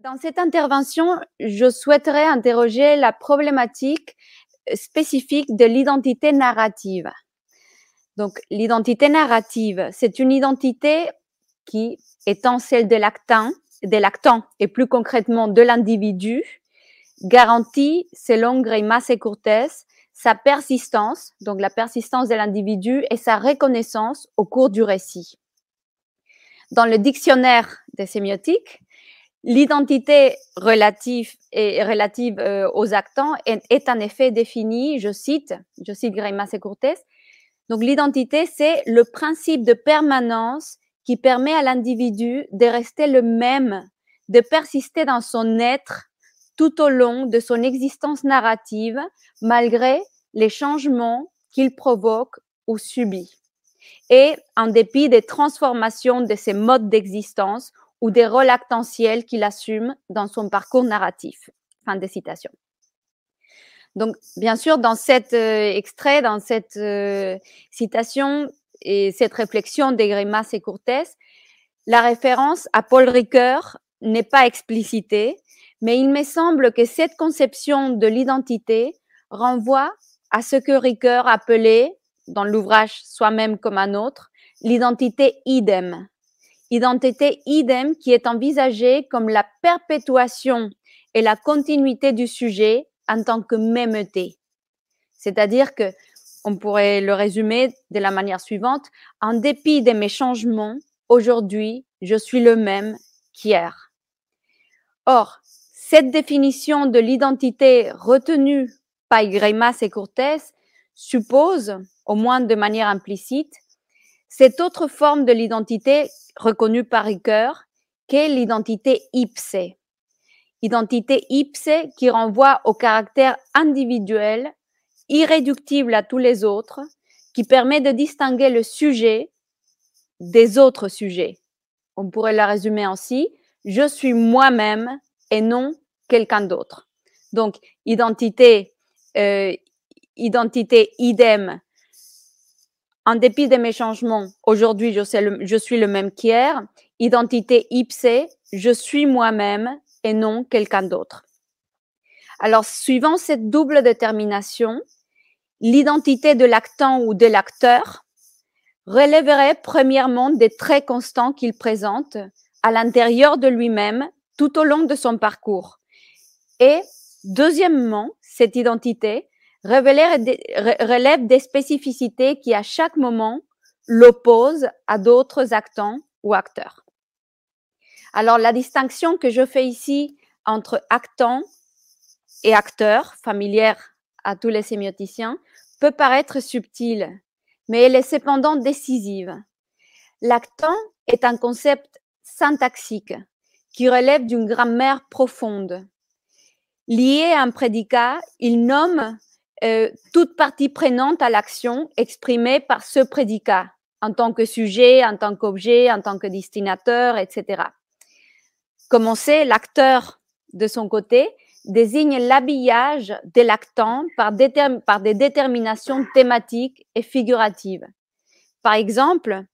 Dans cette intervention, je souhaiterais interroger la problématique spécifique de l'identité narrative. Donc, l'identité narrative, c'est une identité qui, étant celle de l'actant, de l'actant et plus concrètement de l'individu, garantit, selon Greimas et Courtes, sa persistance, donc la persistance de l'individu et sa reconnaissance au cours du récit. Dans le dictionnaire des sémiotiques, L'identité relative, euh, aux actants est, en effet définie, je cite, je cite et Courtes. Donc l'identité, c'est le principe de permanence qui permet à l'individu de rester le même, de persister dans son être tout au long de son existence narrative, malgré les changements qu'il provoque ou subit. Et en dépit des transformations de ses modes d'existence ou des rôles actentiels qu'il assume dans son parcours narratif. Fin de citation. Donc, bien sûr, dans cet euh, extrait, dans cette euh, citation et cette réflexion des Grimaces et Courtes, la référence à Paul Ricoeur n'est pas explicitée, mais il me semble que cette conception de l'identité renvoie à ce que Ricoeur appelait, dans l'ouvrage Soi-même comme un autre, l'identité idem, identité idem qui est envisagée comme la perpétuation et la continuité du sujet en tant que mêmeté. C'est-à-dire que on pourrait le résumer de la manière suivante en dépit de mes changements, aujourd'hui, je suis le même qu'hier. Or, cette définition de l'identité retenue par Greimas et Cortés suppose, au moins de manière implicite, cette autre forme de l'identité reconnue par Ricoeur, qu'est l'identité ipse. Identité ipse qui renvoie au caractère individuel, irréductible à tous les autres, qui permet de distinguer le sujet des autres sujets. On pourrait la résumer ainsi, je suis moi-même et non quelqu'un d'autre. Donc, identité, euh, identité idem en dépit de mes changements, aujourd'hui, je, suis le même qu'hier. Identité ipse, je suis moi-même et non quelqu'un d'autre. Alors, suivant cette double détermination, l'identité de l'actant ou de l'acteur relèverait premièrement des traits constants qu'il présente à l'intérieur de lui-même tout au long de son parcours. Et deuxièmement, cette identité relève des spécificités qui, à chaque moment, l'opposent à d'autres actants ou acteurs. Alors, la distinction que je fais ici entre actant et acteur, familière à tous les sémioticiens, peut paraître subtile, mais elle est cependant décisive. L'actant est un concept syntaxique qui relève d'une grammaire profonde. Lié à un prédicat, il nomme euh, toute partie prenante à l'action exprimée par ce prédicat en tant que sujet, en tant qu'objet, en tant que destinateur, etc. Comme on sait, l'acteur, de son côté, désigne l'habillage de l'actant par, par des déterminations thématiques et figuratives. Par exemple,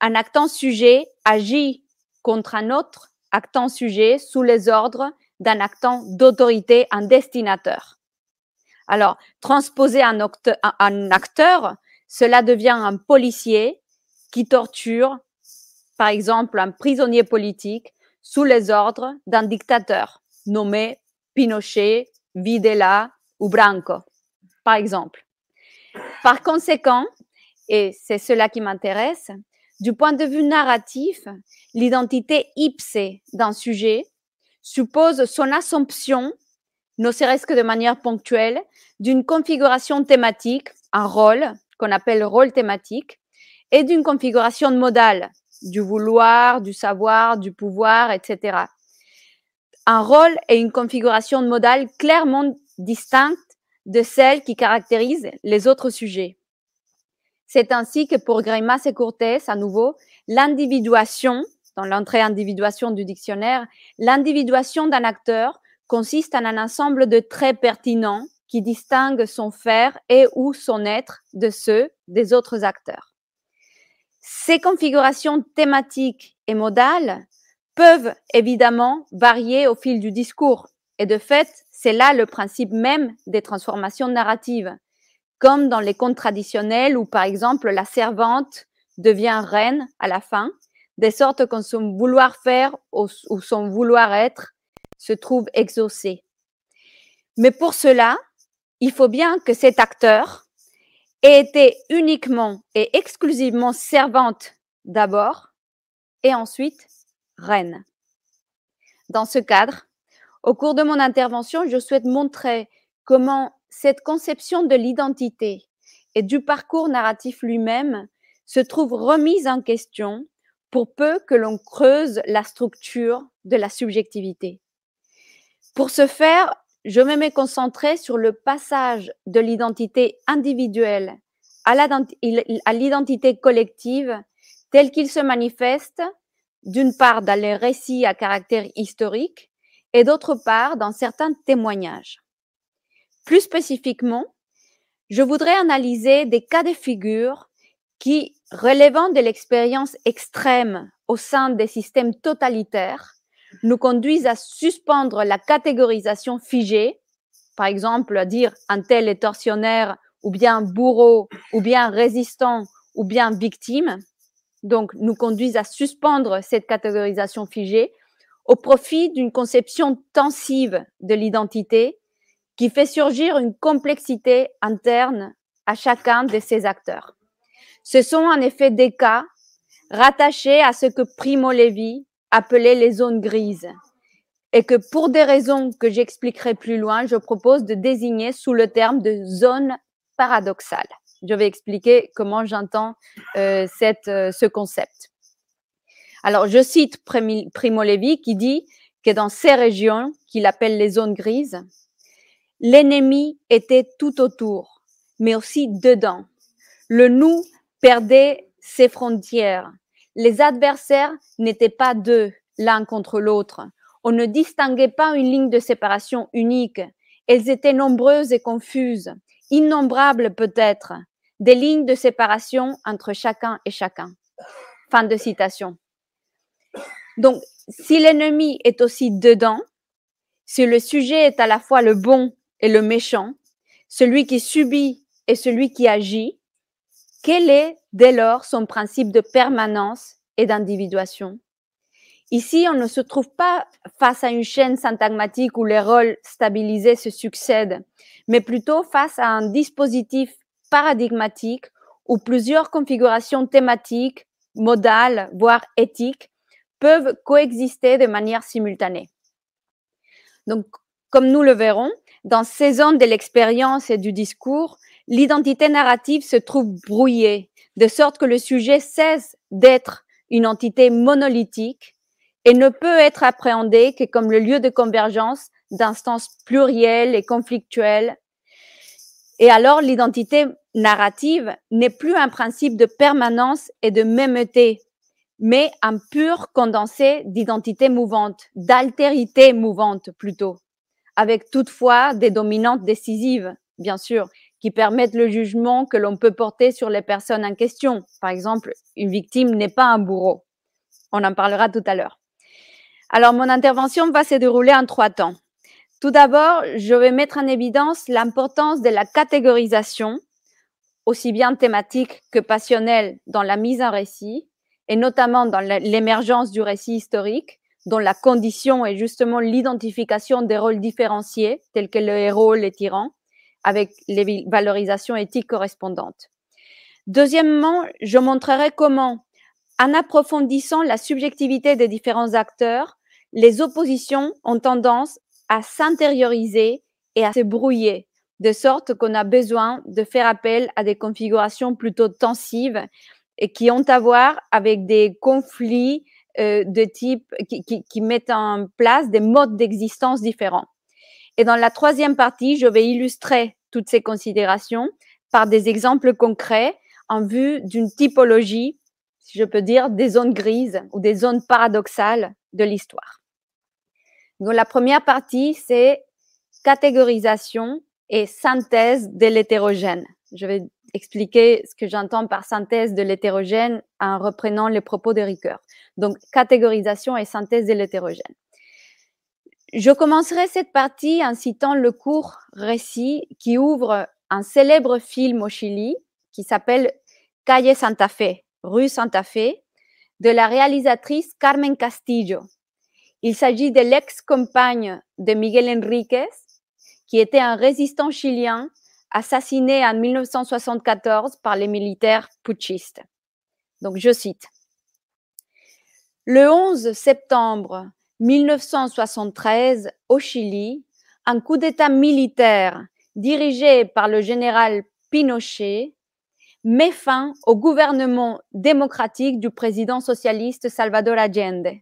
un actant sujet agit contre un autre actant sujet sous les ordres d'un actant d'autorité, un destinateur. Alors, transposer un, acteur, cela devient un policier qui torture, par exemple, un prisonnier politique sous les ordres d'un dictateur nommé Pinochet, Videla ou Branco, par exemple. Par conséquent, et c'est cela qui m'intéresse, du point de vue narratif, l'identité ipsée d'un sujet suppose son assumption ne serait-ce que de manière ponctuelle, d'une configuration thématique, un rôle qu'on appelle rôle thématique, et d'une configuration modale, du vouloir, du savoir, du pouvoir, etc. Un rôle et une configuration modale clairement distinctes de celles qui caractérisent les autres sujets. C'est ainsi que pour Greimas et Courtes, à nouveau, l'individuation, dans l'entrée individuation du dictionnaire, l'individuation d'un acteur consiste en un ensemble de traits pertinents qui distinguent son faire et ou son être de ceux des autres acteurs. Ces configurations thématiques et modales peuvent évidemment varier au fil du discours. Et de fait, c'est là le principe même des transformations narratives, comme dans les contes traditionnels où, par exemple, la servante devient reine à la fin, de sorte que son vouloir faire ou son vouloir être se trouve exaucé. Mais pour cela, il faut bien que cet acteur ait été uniquement et exclusivement servante d'abord et ensuite reine. Dans ce cadre, au cours de mon intervention, je souhaite montrer comment cette conception de l'identité et du parcours narratif lui-même se trouve remise en question pour peu que l'on creuse la structure de la subjectivité. Pour ce faire, je me concentrer sur le passage de l'identité individuelle à l'identité collective tel qu'il se manifeste d'une part dans les récits à caractère historique et d'autre part dans certains témoignages. Plus spécifiquement, je voudrais analyser des cas de figure qui, relevant de l'expérience extrême au sein des systèmes totalitaires, nous conduisent à suspendre la catégorisation figée, par exemple à dire un tel est tortionnaire ou bien bourreau ou bien résistant ou bien victime, donc nous conduisent à suspendre cette catégorisation figée au profit d'une conception tensive de l'identité qui fait surgir une complexité interne à chacun de ces acteurs. Ce sont en effet des cas rattachés à ce que Primo Levi appelées les zones grises et que pour des raisons que j'expliquerai plus loin, je propose de désigner sous le terme de zone paradoxale. Je vais expliquer comment j'entends euh, euh, ce concept. Alors, je cite Primo Levi qui dit que dans ces régions, qu'il appelle les zones grises, l'ennemi était tout autour, mais aussi dedans. Le nous perdait ses frontières les adversaires n'étaient pas deux l'un contre l'autre. On ne distinguait pas une ligne de séparation unique. Elles étaient nombreuses et confuses, innombrables peut-être, des lignes de séparation entre chacun et chacun. Fin de citation. Donc, si l'ennemi est aussi dedans, si le sujet est à la fois le bon et le méchant, celui qui subit et celui qui agit, quel est dès lors son principe de permanence et d'individuation Ici, on ne se trouve pas face à une chaîne syntagmatique où les rôles stabilisés se succèdent, mais plutôt face à un dispositif paradigmatique où plusieurs configurations thématiques, modales, voire éthiques peuvent coexister de manière simultanée. Donc, comme nous le verrons, dans ces zones de l'expérience et du discours, l'identité narrative se trouve brouillée, de sorte que le sujet cesse d'être une entité monolithique et ne peut être appréhendé que comme le lieu de convergence d'instances plurielles et conflictuelles. Et alors l'identité narrative n'est plus un principe de permanence et de mêmeté, mais un pur condensé d'identité mouvante, d'altérité mouvante plutôt, avec toutefois des dominantes décisives, bien sûr, qui permettent le jugement que l'on peut porter sur les personnes en question. Par exemple, une victime n'est pas un bourreau. On en parlera tout à l'heure. Alors, mon intervention va se dérouler en trois temps. Tout d'abord, je vais mettre en évidence l'importance de la catégorisation, aussi bien thématique que passionnelle, dans la mise en récit, et notamment dans l'émergence du récit historique, dont la condition est justement l'identification des rôles différenciés, tels que le héros, les tyrans, avec les valorisations éthiques correspondantes. Deuxièmement, je montrerai comment, en approfondissant la subjectivité des différents acteurs, les oppositions ont tendance à s'intérioriser et à se brouiller, de sorte qu'on a besoin de faire appel à des configurations plutôt tensives et qui ont à voir avec des conflits euh, de type qui, qui mettent en place des modes d'existence différents. Et dans la troisième partie, je vais illustrer toutes ces considérations par des exemples concrets en vue d'une typologie, si je peux dire, des zones grises ou des zones paradoxales de l'histoire. Donc la première partie, c'est catégorisation et synthèse de l'hétérogène. Je vais expliquer ce que j'entends par synthèse de l'hétérogène en reprenant les propos de Ricoeur. Donc, catégorisation et synthèse de l'hétérogène. Je commencerai cette partie en citant le court récit qui ouvre un célèbre film au Chili qui s'appelle Calle Santa Fe, rue Santa Fe, de la réalisatrice Carmen Castillo. Il s'agit de l'ex-compagne de Miguel Enriquez, qui était un résistant chilien assassiné en 1974 par les militaires putschistes. Donc, je cite. Le 11 septembre 1973, au Chili, un coup d'État militaire dirigé par le général Pinochet met fin au gouvernement démocratique du président socialiste Salvador Allende.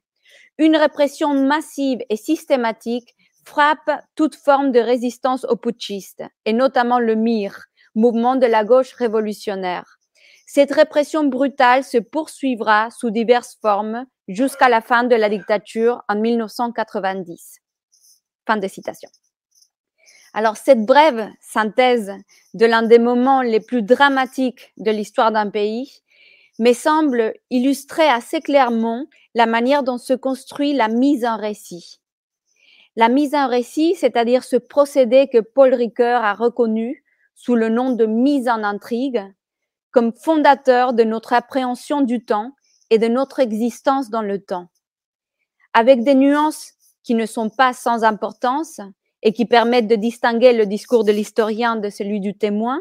Une répression massive et systématique frappe toute forme de résistance aux putschistes, et notamment le MIR, mouvement de la gauche révolutionnaire. Cette répression brutale se poursuivra sous diverses formes jusqu'à la fin de la dictature en 1990. Fin de citation. Alors, cette brève synthèse de l'un des moments les plus dramatiques de l'histoire d'un pays me semble illustrer assez clairement la manière dont se construit la mise en récit. La mise en récit, c'est-à-dire ce procédé que Paul Ricoeur a reconnu sous le nom de mise en intrigue, comme fondateur de notre appréhension du temps et de notre existence dans le temps. Avec des nuances qui ne sont pas sans importance, et qui permettent de distinguer le discours de l'historien de celui du témoin,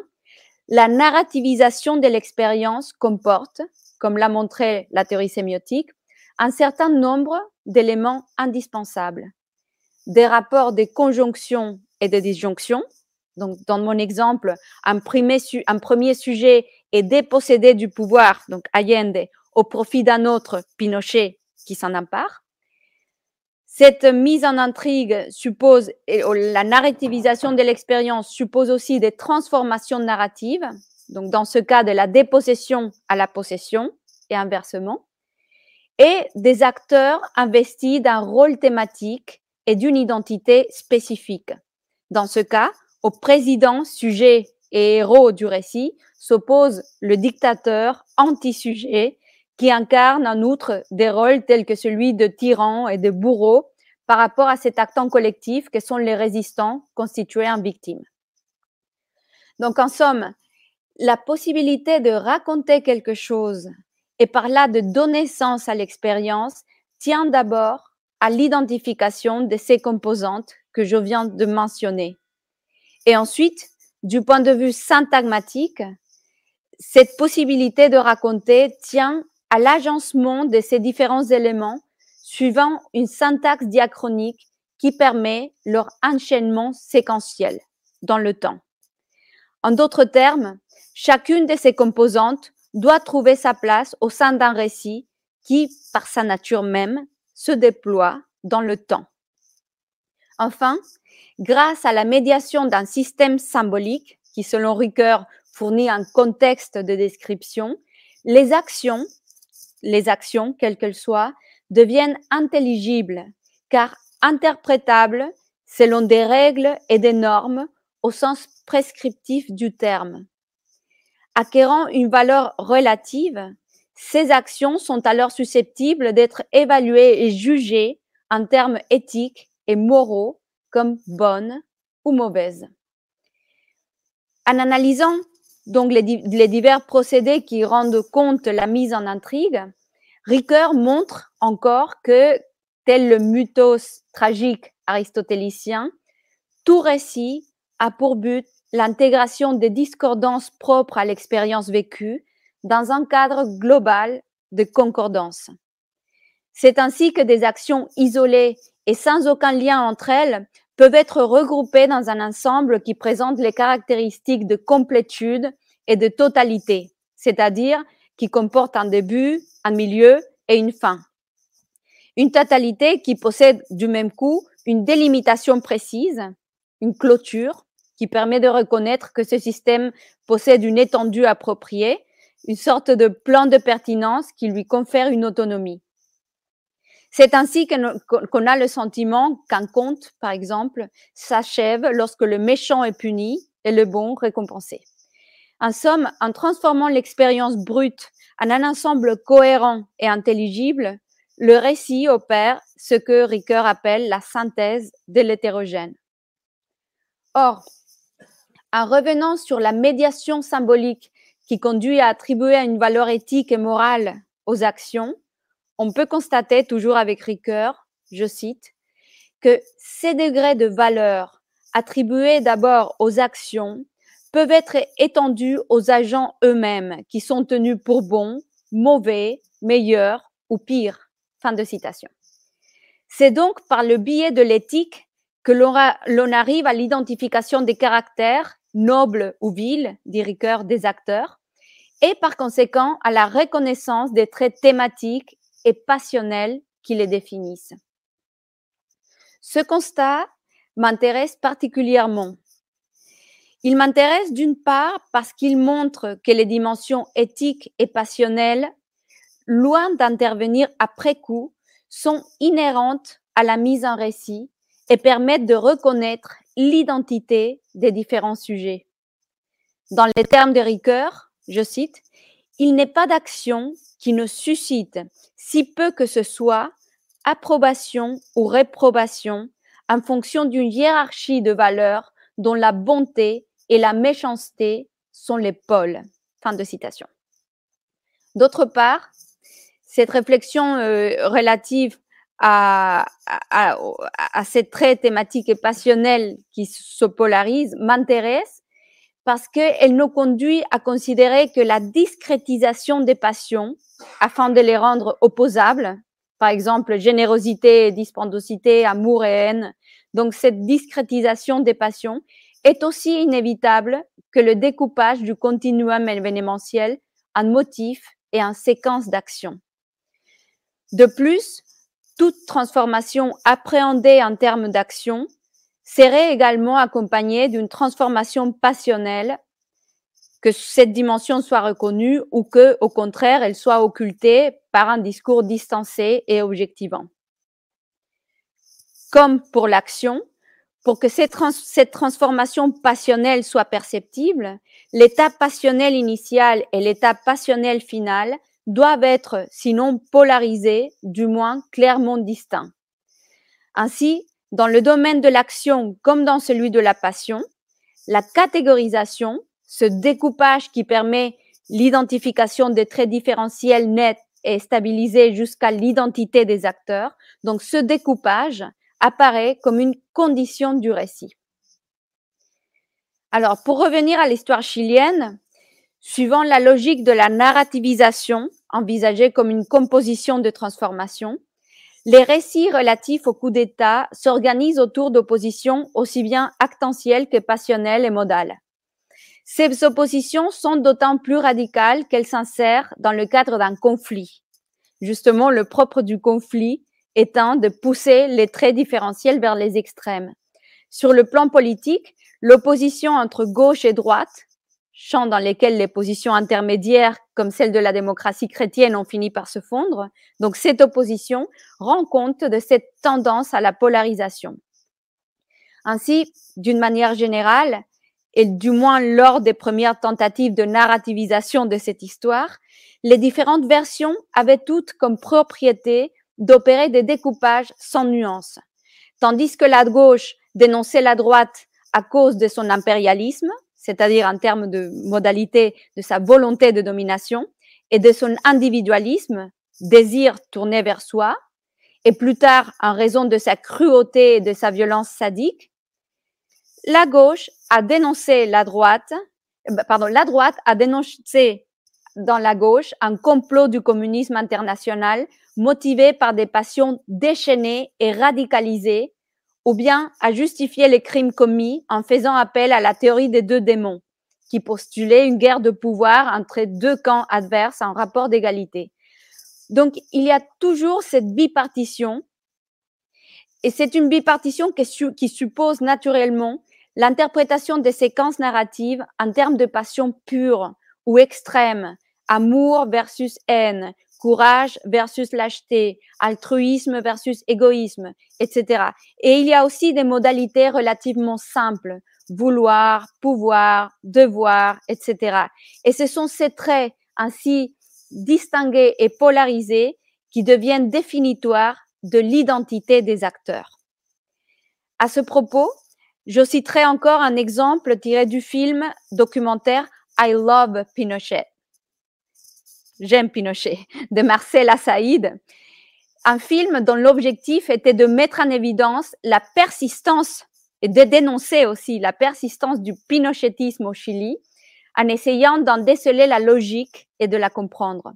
la narrativisation de l'expérience comporte, comme l'a montré la théorie sémiotique, un certain nombre d'éléments indispensables. Des rapports de conjonction et de disjonction. Donc, dans mon exemple, un premier, un premier sujet est dépossédé du pouvoir, donc Allende, au profit d'un autre, Pinochet, qui s'en empare. Cette mise en intrigue suppose, et la narrativisation de l'expérience suppose aussi des transformations narratives, donc dans ce cas de la dépossession à la possession et inversement, et des acteurs investis d'un rôle thématique et d'une identité spécifique. Dans ce cas, au président, sujet et héros du récit s'oppose le dictateur anti-sujet qui incarne en outre des rôles tels que celui de tyran et de bourreau par rapport à cet actant collectif que sont les résistants constitués en victimes. Donc, en somme, la possibilité de raconter quelque chose et par là de donner sens à l'expérience tient d'abord à l'identification de ces composantes que je viens de mentionner. Et ensuite, du point de vue syntagmatique, cette possibilité de raconter tient à l'agencement de ces différents éléments suivant une syntaxe diachronique qui permet leur enchaînement séquentiel dans le temps. En d'autres termes, chacune de ces composantes doit trouver sa place au sein d'un récit qui, par sa nature même, se déploie dans le temps. Enfin, grâce à la médiation d'un système symbolique qui, selon Ricoeur, fournit un contexte de description, les actions les actions, quelles qu'elles soient, deviennent intelligibles, car interprétables selon des règles et des normes au sens prescriptif du terme. Acquérant une valeur relative, ces actions sont alors susceptibles d'être évaluées et jugées en termes éthiques et moraux comme bonnes ou mauvaises. En analysant donc les, divers procédés qui rendent compte la mise en intrigue, Ricoeur montre encore que, tel le mythos tragique aristotélicien, tout récit a pour but l'intégration des discordances propres à l'expérience vécue dans un cadre global de concordance. C'est ainsi que des actions isolées et sans aucun lien entre elles peuvent être regroupés dans un ensemble qui présente les caractéristiques de complétude et de totalité, c'est-à-dire qui comporte un début, un milieu et une fin. Une totalité qui possède du même coup une délimitation précise, une clôture qui permet de reconnaître que ce système possède une étendue appropriée, une sorte de plan de pertinence qui lui confère une autonomie. C'est ainsi qu'on a le sentiment qu'un conte, par exemple, s'achève lorsque le méchant est puni et le bon récompensé. En somme, en transformant l'expérience brute en un ensemble cohérent et intelligible, le récit opère ce que Ricoeur appelle la synthèse de l'hétérogène. Or, en revenant sur la médiation symbolique qui conduit à attribuer une valeur éthique et morale aux actions, on peut constater, toujours avec Ricoeur, je cite, que ces degrés de valeur attribués d'abord aux actions peuvent être étendus aux agents eux-mêmes qui sont tenus pour bons, mauvais, meilleurs ou pires. Fin de citation. C'est donc par le biais de l'éthique que l'on arrive à l'identification des caractères, nobles ou vils, dit Ricoeur, des acteurs, et par conséquent à la reconnaissance des traits thématiques et passionnels qui les définissent. Ce constat m'intéresse particulièrement. Il m'intéresse d'une part parce qu'il montre que les dimensions éthiques et passionnelles, loin d'intervenir après coup, sont inhérentes à la mise en récit et permettent de reconnaître l'identité des différents sujets. Dans les termes de Ricoeur, je cite, Il n'est pas d'action qui ne suscite, si peu que ce soit, approbation ou réprobation en fonction d'une hiérarchie de valeurs dont la bonté et la méchanceté sont les pôles. Fin de citation. D'autre part, cette réflexion euh, relative à, à, à, ces traits thématiques et passionnels qui se polarisent m'intéresse parce qu'elle nous conduit à considérer que la discrétisation des passions, afin de les rendre opposables, par exemple générosité et dispendosité, amour et haine, donc cette discrétisation des passions est aussi inévitable que le découpage du continuum événementiel en motifs et en séquences d'action. De plus, toute transformation appréhendée en termes d'action serait également accompagnée d'une transformation passionnelle, que cette dimension soit reconnue ou que, au contraire, elle soit occultée par un discours distancé et objectivant. Comme pour l'action, pour que cette, transformation passionnelle soit perceptible, l'état passionnel initial et l'état passionnel final doivent être, sinon polarisés, du moins clairement distincts. Ainsi, dans le domaine de l'action comme dans celui de la passion, la catégorisation, ce découpage qui permet l'identification des traits différentiels nets et stabilisés jusqu'à l'identité des acteurs, donc ce découpage apparaît comme une condition du récit. Alors, pour revenir à l'histoire chilienne, suivant la logique de la narrativisation, envisagée comme une composition de transformation, les récits relatifs au coup d'État s'organisent autour d'oppositions aussi bien actentielles que passionnelles et modales. Ces oppositions sont d'autant plus radicales qu'elles s'insèrent dans le cadre d'un conflit. Justement, le propre du conflit étant de pousser les traits différentiels vers les extrêmes. Sur le plan politique, l'opposition entre gauche et droite, champs dans lesquels les positions intermédiaires, comme celle de la démocratie chrétienne, ont fini par se fondre, donc cette opposition rend compte de cette tendance à la polarisation. Ainsi, d'une manière générale, et du moins lors des premières tentatives de narrativisation de cette histoire, les différentes versions avaient toutes comme propriété d'opérer des découpages sans nuance. Tandis que la gauche dénonçait la droite à cause de son impérialisme, c'est-à-dire en termes de modalité de sa volonté de domination, et de son individualisme, désir tourné vers soi, et plus tard en raison de sa cruauté et de sa violence sadique, la gauche a dénoncé la droite, euh, pardon, la droite a dénoncé dans la gauche un complot du communisme international motivé par des passions déchaînées et radicalisées, ou bien à justifier les crimes commis en faisant appel à la théorie des deux démons, qui postulait une guerre de pouvoir entre deux camps adverses en rapport d'égalité. Donc, il y a toujours cette bipartition, et c'est une bipartition qui, suppose naturellement l'interprétation des séquences narratives en termes de passion pure ou extrême, amour versus haine, courage versus lâcheté, altruisme versus égoïsme, etc. Et il y a aussi des modalités relativement simples, vouloir, pouvoir, devoir, etc. Et ce sont ces traits ainsi distingués et polarisés qui deviennent définitoires de l'identité des acteurs. À ce propos, je citerai encore un exemple tiré du film documentaire I Love Pinochet. J'aime Pinochet de Marcel Saïd, un film dont l'objectif était de mettre en évidence la persistance et de dénoncer aussi la persistance du pinochetisme au Chili en essayant d'en déceler la logique et de la comprendre.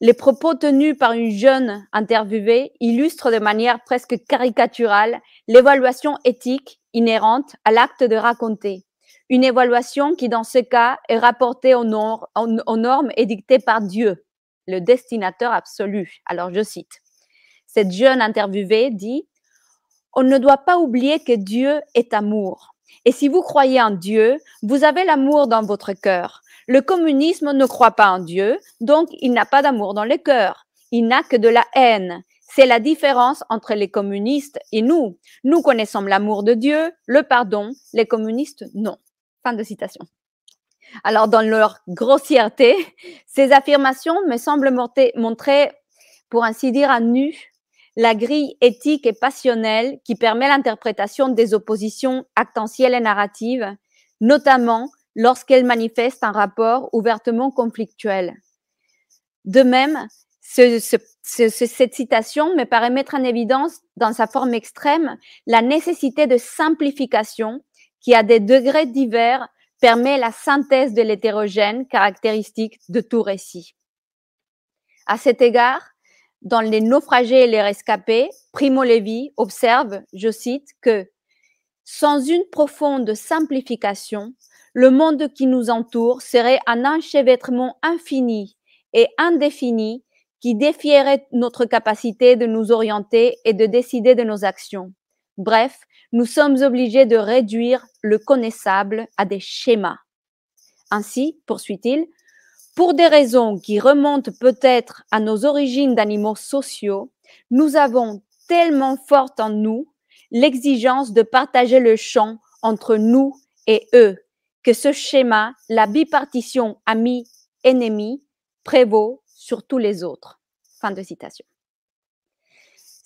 Les propos tenus par une jeune interviewée illustrent de manière presque caricaturale l'évaluation éthique inhérente à l'acte de raconter. Une évaluation qui, dans ce cas, est rapportée aux, normes, édictées par Dieu, le destinateur absolu. Alors, je cite. Cette jeune interviewée dit, On ne doit pas oublier que Dieu est amour. Et si vous croyez en Dieu, vous avez l'amour dans votre cœur. Le communisme ne croit pas en Dieu, donc il n'a pas d'amour dans le cœur. Il n'a que de la haine. C'est la différence entre les communistes et nous. Nous connaissons l'amour de Dieu, le pardon, les communistes non. Fin de citation. Alors, dans leur grossièreté, ces affirmations me semblent montrer, pour ainsi dire, à nu la grille éthique et passionnelle qui permet l'interprétation des oppositions actentielles et narratives, notamment lorsqu'elle manifeste un rapport ouvertement conflictuel. De même, cette citation me paraît mettre en évidence, dans sa forme extrême, la nécessité de simplification qui, à des degrés divers, permet la synthèse de l'hétérogène caractéristique de tout récit. À cet égard, dans Les naufragés et les rescapés, Primo Levi observe, je cite, que sans une profonde simplification, le monde qui nous entoure serait un enchevêtrement infini et indéfini qui défierait notre capacité de nous orienter et de décider de nos actions. Bref, nous sommes obligés de réduire le connaissable à des schémas. Ainsi, poursuit-il, pour des raisons qui remontent peut-être à nos origines d'animaux sociaux, nous avons tellement forte en nous l'exigence de partager le champ entre nous et eux, que ce schéma, la bipartition ami-ennemi, prévaut sur tous les autres. Fin de citation.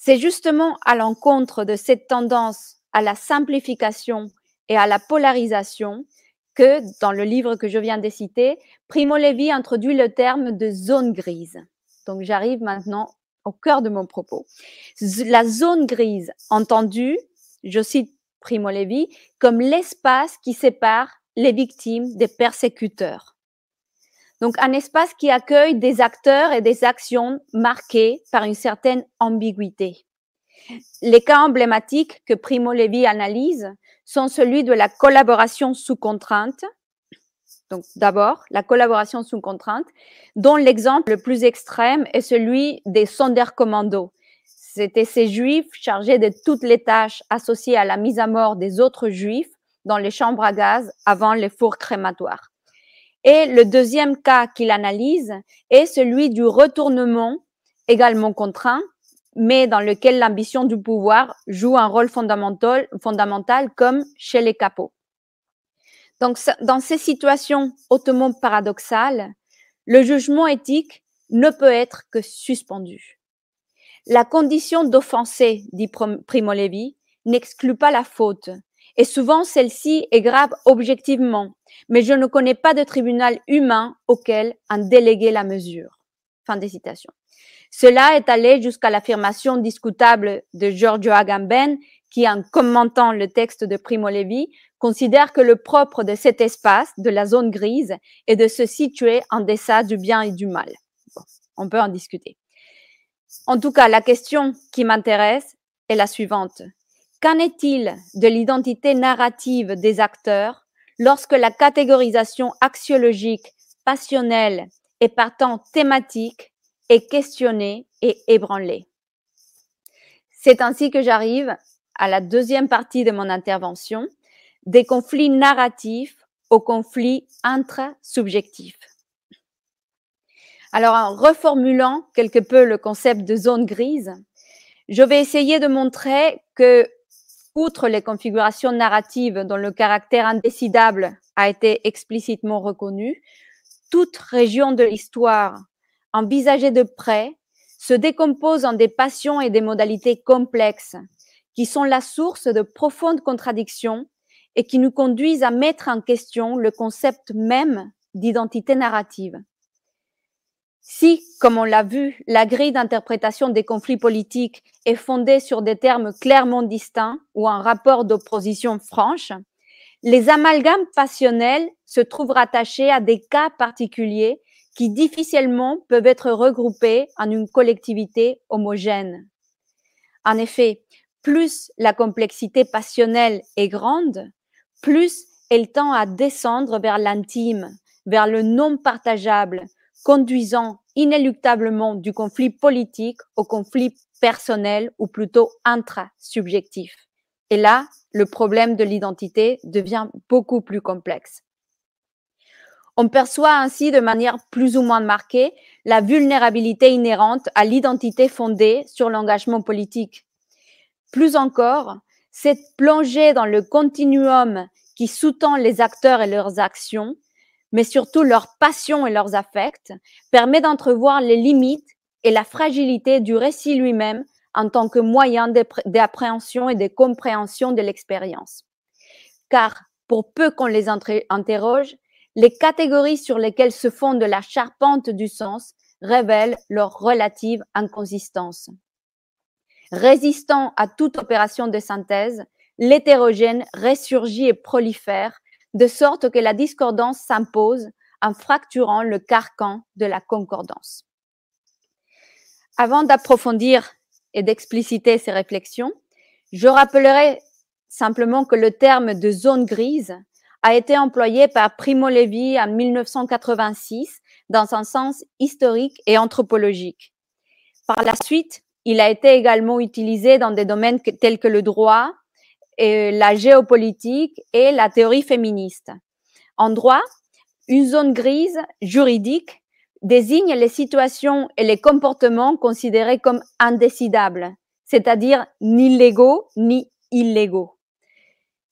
C'est justement à l'encontre de cette tendance à la simplification et à la polarisation que, dans le livre que je viens de citer, Primo Levi introduit le terme de zone grise. Donc j'arrive maintenant au cœur de mon propos. La zone grise, entendue, je cite Primo Levi, comme l'espace qui sépare les victimes des persécuteurs. Donc un espace qui accueille des acteurs et des actions marquées par une certaine ambiguïté. Les cas emblématiques que Primo Levi analyse sont celui de la collaboration sous contrainte. Donc d'abord, la collaboration sous contrainte, dont l'exemple le plus extrême est celui des Sonderkommando. C'était ces juifs chargés de toutes les tâches associées à la mise à mort des autres juifs dans les chambres à gaz avant les fours crématoires. Et le deuxième cas qu'il analyse est celui du retournement également contraint, mais dans lequel l'ambition du pouvoir joue un rôle fondamental, comme chez les capots. Donc, dans ces situations hautement paradoxales, le jugement éthique ne peut être que suspendu. La condition d'offenser, dit Primo Levi, n'exclut pas la faute, et souvent celle-ci est grave objectivement, mais je ne connais pas de tribunal humain auquel en déléguer la mesure. Fin des citations. Cela est allé jusqu'à l'affirmation discutable de Giorgio Agamben, qui, en commentant le texte de Primo Levi, considère que le propre de cet espace, de la zone grise, est de se situer en deçà du bien et du mal. on peut en discuter. En tout cas, la question qui m'intéresse est la suivante. Qu'en est-il de l'identité narrative des acteurs lorsque la catégorisation axiologique, passionnelle et partant thématique est questionnée et ébranlée? C'est ainsi que j'arrive à la deuxième partie de mon intervention, des conflits narratifs aux conflits intrasubjectifs. Alors, en reformulant quelque peu le concept de zone grise, je vais essayer de montrer que outre les configurations narratives dont le caractère indécidable a été explicitement reconnu, toute région de l'histoire envisagée de près se décompose en des passions et des modalités complexes qui sont la source de profondes contradictions et qui nous conduisent à mettre en question le concept même d'identité narrative. Si, comme on l'a vu, la grille d'interprétation des conflits politiques est fondée sur des termes clairement distincts ou un rapport d'opposition franche, les amalgames passionnels se trouvent rattachés à des cas particuliers qui difficilement peuvent être regroupés en une collectivité homogène. En effet, plus la complexité passionnelle est grande, plus elle tend à descendre vers l'intime, vers le non partageable, conduisant inéluctablement du conflit politique au conflit personnel ou plutôt intrasubjectif. Et là, le problème de l'identité devient beaucoup plus complexe. On perçoit ainsi de manière plus ou moins marquée la vulnérabilité inhérente à l'identité fondée sur l'engagement politique. Plus encore, cette plongée dans le continuum qui sous-tend les acteurs et leurs actions mais surtout leurs passions et leurs affects, permet d'entrevoir les limites et la fragilité du récit lui-même en tant que moyen d'appréhension et de compréhension de l'expérience. Car pour peu qu'on les interroge, les catégories sur lesquelles se fonde la charpente du sens révèlent leur relative inconsistance. Résistant à toute opération de synthèse, l'hétérogène ressurgit et prolifère de sorte que la discordance s'impose en fracturant le carcan de la concordance. Avant d'approfondir et d'expliciter ces réflexions, je rappellerai simplement que le terme de zone grise a été employé par Primo Levi en 1986 dans un sens historique et anthropologique. Par la suite, il a été également utilisé dans des domaines tels que le droit, la géopolitique et la théorie féministe. En droit, une zone grise juridique désigne les situations et les comportements considérés comme indécidables, c'est-à-dire ni légaux ni illégaux.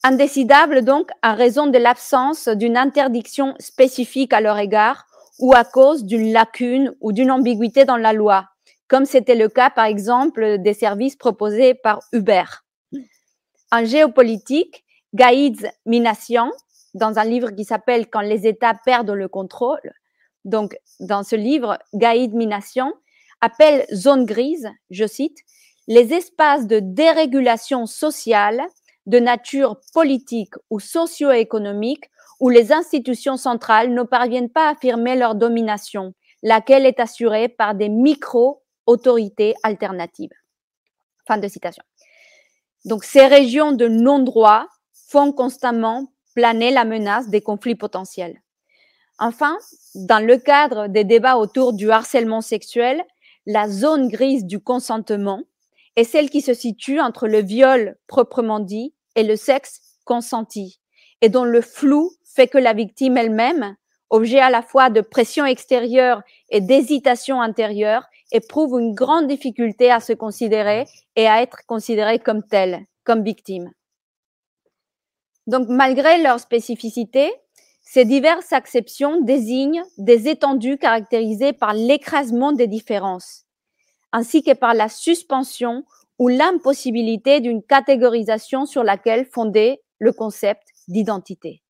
Indécidables donc en raison de l'absence d'une interdiction spécifique à leur égard ou à cause d'une lacune ou d'une ambiguïté dans la loi, comme c'était le cas par exemple des services proposés par Uber. En géopolitique, Gaïd Minassian, dans un livre qui s'appelle Quand les États perdent le contrôle, donc dans ce livre, Gaïd Minassian appelle zone grise, je cite, les espaces de dérégulation sociale de nature politique ou socio-économique où les institutions centrales ne parviennent pas à affirmer leur domination, laquelle est assurée par des micro-autorités alternatives. Fin de citation. Donc, ces régions de non-droit font constamment planer la menace des conflits potentiels. Enfin, dans le cadre des débats autour du harcèlement sexuel, la zone grise du consentement est celle qui se situe entre le viol proprement dit et le sexe consenti, et dont le flou fait que la victime elle-même, objet à la fois de pression extérieure et d'hésitation intérieure, éprouve une grande difficulté à se considérer et à être considérée comme telle, comme victime. Donc, malgré leur spécificité, ces diverses acceptions désignent des étendues caractérisées par l'écrasement des différences, ainsi que par la suspension ou l'impossibilité d'une catégorisation sur laquelle fonder le concept d'identité.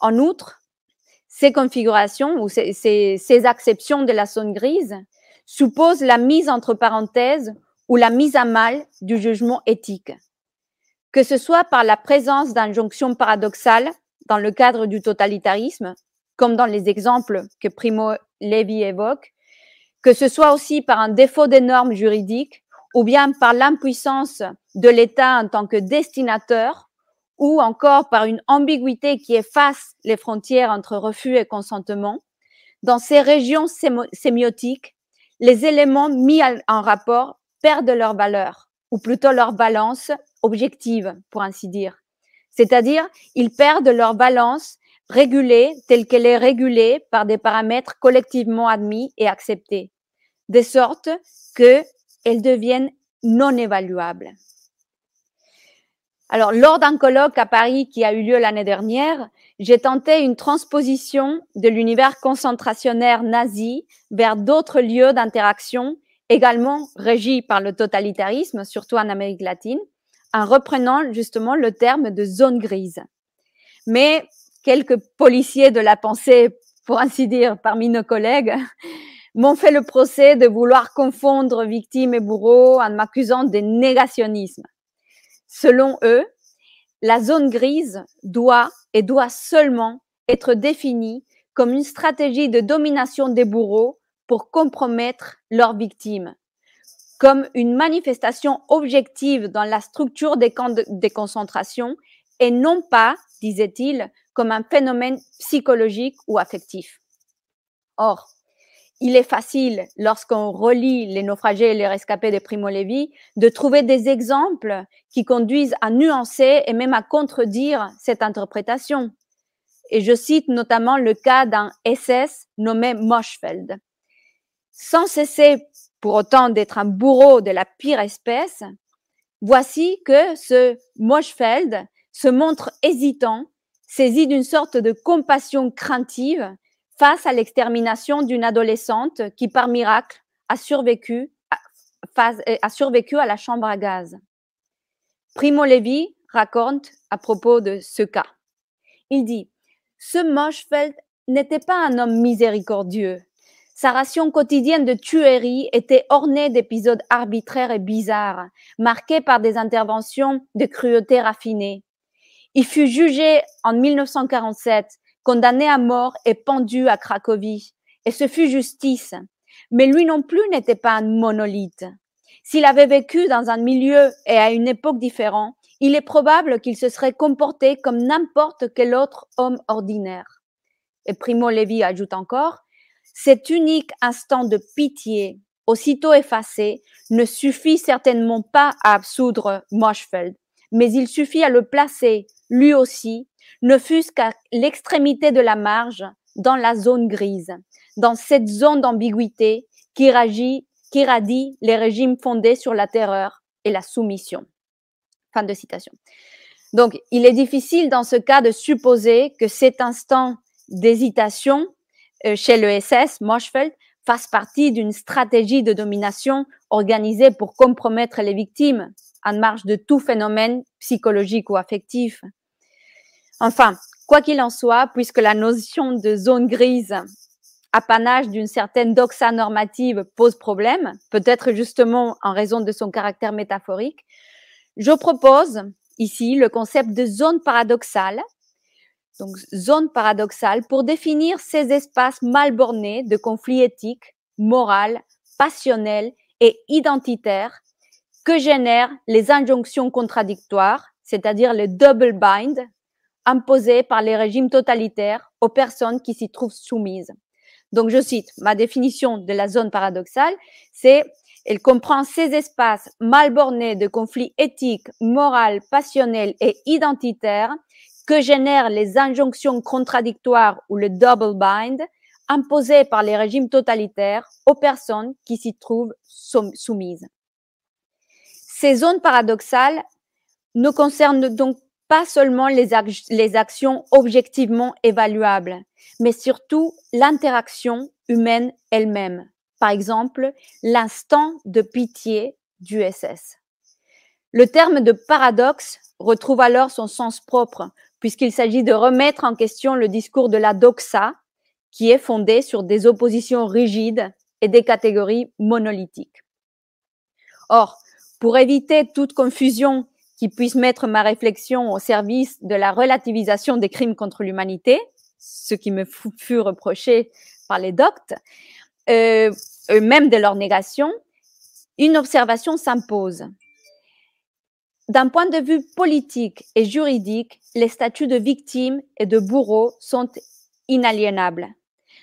En outre, ces configurations ou ces, ces, acceptions de la zone grise suppose la mise entre parenthèses ou la mise à mal du jugement éthique, que ce soit par la présence d'injonctions paradoxales dans le cadre du totalitarisme, comme dans les exemples que Primo Levi évoque, que ce soit aussi par un défaut des normes juridiques ou bien par l'impuissance de l'État en tant que destinateur ou encore par une ambiguïté qui efface les frontières entre refus et consentement, dans ces régions sémiotiques, les éléments mis en rapport perdent leur valeur, ou plutôt leur balance objective, pour ainsi dire. C'est-à-dire, ils perdent leur balance régulée telle qu'elle est régulée par des paramètres collectivement admis et acceptés, de sorte qu'elles deviennent non évaluables. Alors, lors d'un colloque à Paris qui a eu lieu l'année dernière, j'ai tenté une transposition de l'univers concentrationnaire nazi vers d'autres lieux d'interaction également régis par le totalitarisme, surtout en Amérique latine, en reprenant justement le terme de zone grise. Mais quelques policiers de la pensée, pour ainsi dire, parmi nos collègues, m'ont fait le procès de vouloir confondre victimes et bourreaux en m'accusant de négationnisme. Selon eux, la zone grise doit et doit seulement être définie comme une stratégie de domination des bourreaux pour compromettre leurs victimes, comme une manifestation objective dans la structure des camps de, concentration et non pas, disait-il, comme un phénomène psychologique ou affectif. Or, il est facile, lorsqu'on relit les naufragés et les rescapés de Primo Levi, de trouver des exemples qui conduisent à nuancer et même à contredire cette interprétation. Et je cite notamment le cas d'un SS nommé Moschfeld. Sans cesser pour autant d'être un bourreau de la pire espèce, voici que ce Moschfeld se montre hésitant, saisi d'une sorte de compassion craintive face à l'extermination d'une adolescente qui, par miracle, a survécu, a survécu à la chambre à gaz. Primo Levi raconte à propos de ce cas. Il dit, ce Moschfeld n'était pas un homme miséricordieux. Sa ration quotidienne de tuerie était ornée d'épisodes arbitraires et bizarres, marqués par des interventions de cruauté raffinée. Il fut jugé en 1947 condamné à mort et pendu à Cracovie. Et ce fut justice. Mais lui non plus n'était pas un monolithe. S'il avait vécu dans un milieu et à une époque différente, il est probable qu'il se serait comporté comme n'importe quel autre homme ordinaire. Et Primo Levi ajoute encore, cet unique instant de pitié, aussitôt effacé, ne suffit certainement pas à absoudre Moschfeld, mais il suffit à le placer, lui aussi, ne fût-ce qu'à l'extrémité de la marge, dans la zone grise, dans cette zone d'ambiguïté qui, qui radie les régimes fondés sur la terreur et la soumission. Fin de citation. Donc, il est difficile dans ce cas de supposer que cet instant d'hésitation euh, chez le SS, Moschfeld, fasse partie d'une stratégie de domination organisée pour compromettre les victimes en marge de tout phénomène psychologique ou affectif. Enfin, quoi qu'il en soit, puisque la notion de zone grise, apanage d'une certaine doxa normative, pose problème, peut-être justement en raison de son caractère métaphorique, je propose ici le concept de zone paradoxale, donc zone paradoxale, pour définir ces espaces mal bornés de conflits éthiques, moraux, passionnels et identitaires que génèrent les injonctions contradictoires, c'est-à-dire le double bind imposée par les régimes totalitaires aux personnes qui s'y trouvent soumises. Donc, je cite, ma définition de la zone paradoxale, c'est elle comprend ces espaces mal bornés de conflits éthiques, moraux, passionnels et identitaires que génèrent les injonctions contradictoires ou le double bind imposés par les régimes totalitaires aux personnes qui s'y trouvent soumises. Ces zones paradoxales ne concernent donc pas seulement les, actions objectivement évaluables, mais surtout l'interaction humaine elle-même. Par exemple, l'instant de pitié du SS. Le terme de paradoxe retrouve alors son sens propre, puisqu'il s'agit de remettre en question le discours de la doxa, qui est fondé sur des oppositions rigides et des catégories monolithiques. Or, pour éviter toute confusion qui puisse mettre ma réflexion au service de la relativisation des crimes contre l'humanité, ce qui me fut reproché par les doctes, euh, même de leur négation, une observation s'impose. D'un point de vue politique et juridique, les statuts de victime et de bourreau sont inaliénables.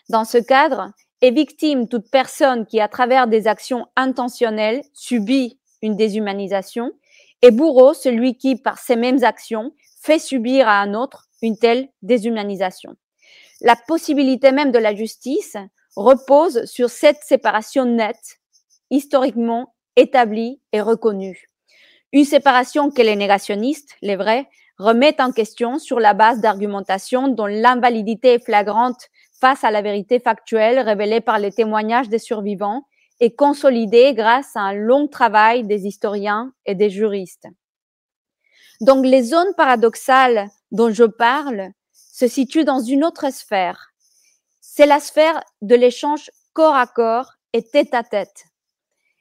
Dans ce cadre, est victime toute personne qui, à travers des actions intentionnelles, subit une déshumanisation et bourreau celui qui, par ces mêmes actions, fait subir à un autre une telle déshumanisation. La possibilité même de la justice repose sur cette séparation nette, historiquement établie et reconnue. Une séparation que les négationnistes, les vrais, remettent en question sur la base d'argumentation dont l'invalidité est flagrante face à la vérité factuelle révélée par les témoignages des survivants et consolidée grâce à un long travail des historiens et des juristes. Donc les zones paradoxales dont je parle se situent dans une autre sphère. C'est la sphère de l'échange corps à corps et tête à tête.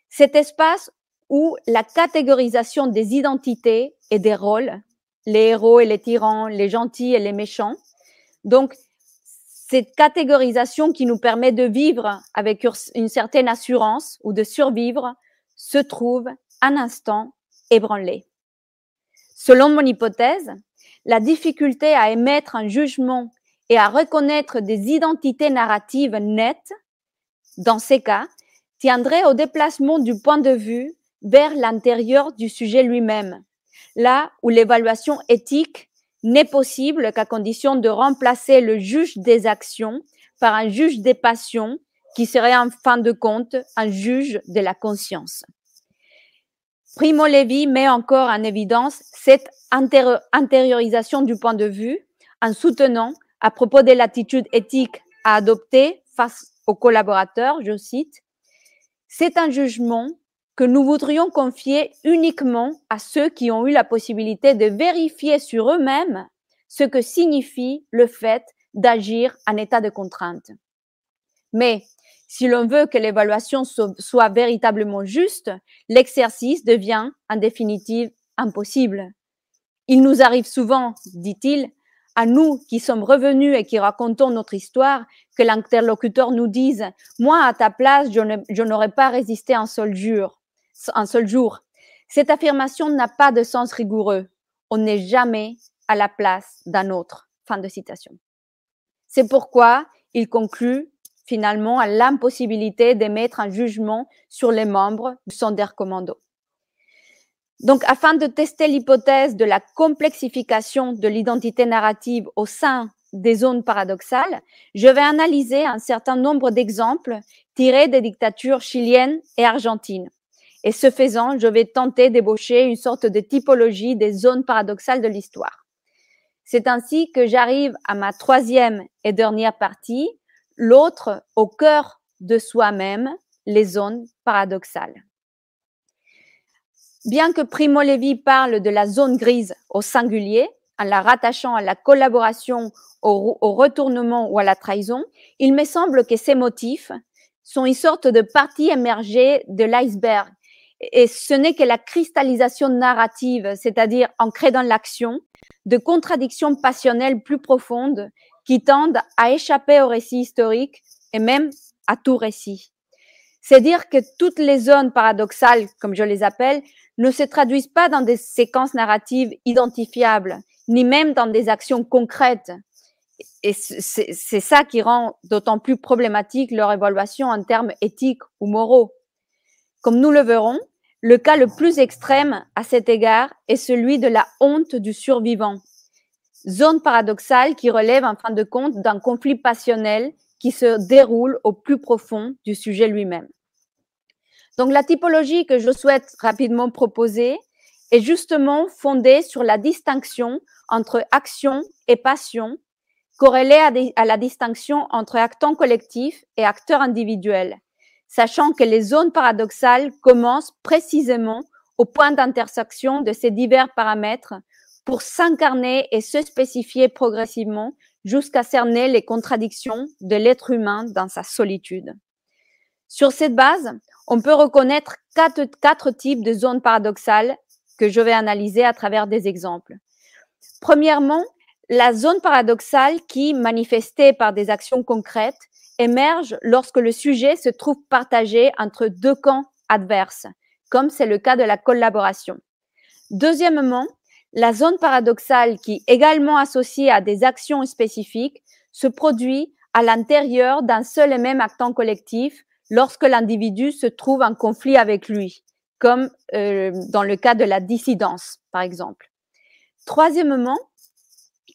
Cet espace où la catégorisation des identités et des rôles, les héros et les tyrans, les gentils et les méchants, donc cette catégorisation qui nous permet de vivre avec une certaine assurance ou de survivre se trouve un instant ébranlée. Selon mon hypothèse, la difficulté à émettre un jugement et à reconnaître des identités narratives nettes, dans ces cas, tiendrait au déplacement du point de vue vers l'intérieur du sujet lui-même, là où l'évaluation éthique n'est possible qu'à condition de remplacer le juge des actions par un juge des passions qui serait en fin de compte un juge de la conscience. Primo Levi met encore en évidence cette intériorisation du point de vue en soutenant à propos de l'attitude éthique à adopter face aux collaborateurs, je cite, c'est un jugement que nous voudrions confier uniquement à ceux qui ont eu la possibilité de vérifier sur eux-mêmes ce que signifie le fait d'agir en état de contrainte. Mais si l'on veut que l'évaluation soit véritablement juste, l'exercice devient en définitive impossible. Il nous arrive souvent, dit-il, à nous qui sommes revenus et qui racontons notre histoire, que l'interlocuteur nous dise, moi à ta place, je n'aurais pas résisté un seul jour un seul jour. Cette affirmation n'a pas de sens rigoureux. On n'est jamais à la place d'un autre. Fin de citation. C'est pourquoi il conclut finalement à l'impossibilité d'émettre un jugement sur les membres du Sonderkommando. Donc, afin de tester l'hypothèse de la complexification de l'identité narrative au sein des zones paradoxales, je vais analyser un certain nombre d'exemples tirés des dictatures chiliennes et argentines. Et ce faisant, je vais tenter d'ébaucher une sorte de typologie des zones paradoxales de l'histoire. C'est ainsi que j'arrive à ma troisième et dernière partie, l'autre au cœur de soi-même, les zones paradoxales. Bien que Primo Levi parle de la zone grise au singulier, en la rattachant à la collaboration, au, au retournement ou à la trahison, il me semble que ces motifs sont une sorte de partie émergée de l'iceberg et ce n'est que la cristallisation narrative, c'est-à-dire ancrée dans l'action, de contradictions passionnelles plus profondes qui tendent à échapper au récit historique et même à tout récit. C'est dire que toutes les zones paradoxales, comme je les appelle, ne se traduisent pas dans des séquences narratives identifiables, ni même dans des actions concrètes. Et c'est ça qui rend d'autant plus problématique leur évaluation en termes éthiques ou moraux. Comme nous le verrons, le cas le plus extrême à cet égard est celui de la honte du survivant, zone paradoxale qui relève en fin de compte d'un conflit passionnel qui se déroule au plus profond du sujet lui-même. Donc la typologie que je souhaite rapidement proposer est justement fondée sur la distinction entre action et passion, corrélée à, la distinction entre acteurs collectifs et acteurs individuels, sachant que les zones paradoxales commencent précisément au point d'intersection de ces divers paramètres pour s'incarner et se spécifier progressivement jusqu'à cerner les contradictions de l'être humain dans sa solitude. Sur cette base, on peut reconnaître quatre, types de zones paradoxales que je vais analyser à travers des exemples. Premièrement, la zone paradoxale qui, manifestée par des actions concrètes, émerge lorsque le sujet se trouve partagé entre deux camps adverses, comme c'est le cas de la collaboration. Deuxièmement, la zone paradoxale qui, également associée à des actions spécifiques, se produit à l'intérieur d'un seul et même actant collectif lorsque l'individu se trouve en conflit avec lui, comme euh, dans le cas de la dissidence, par exemple. Troisièmement,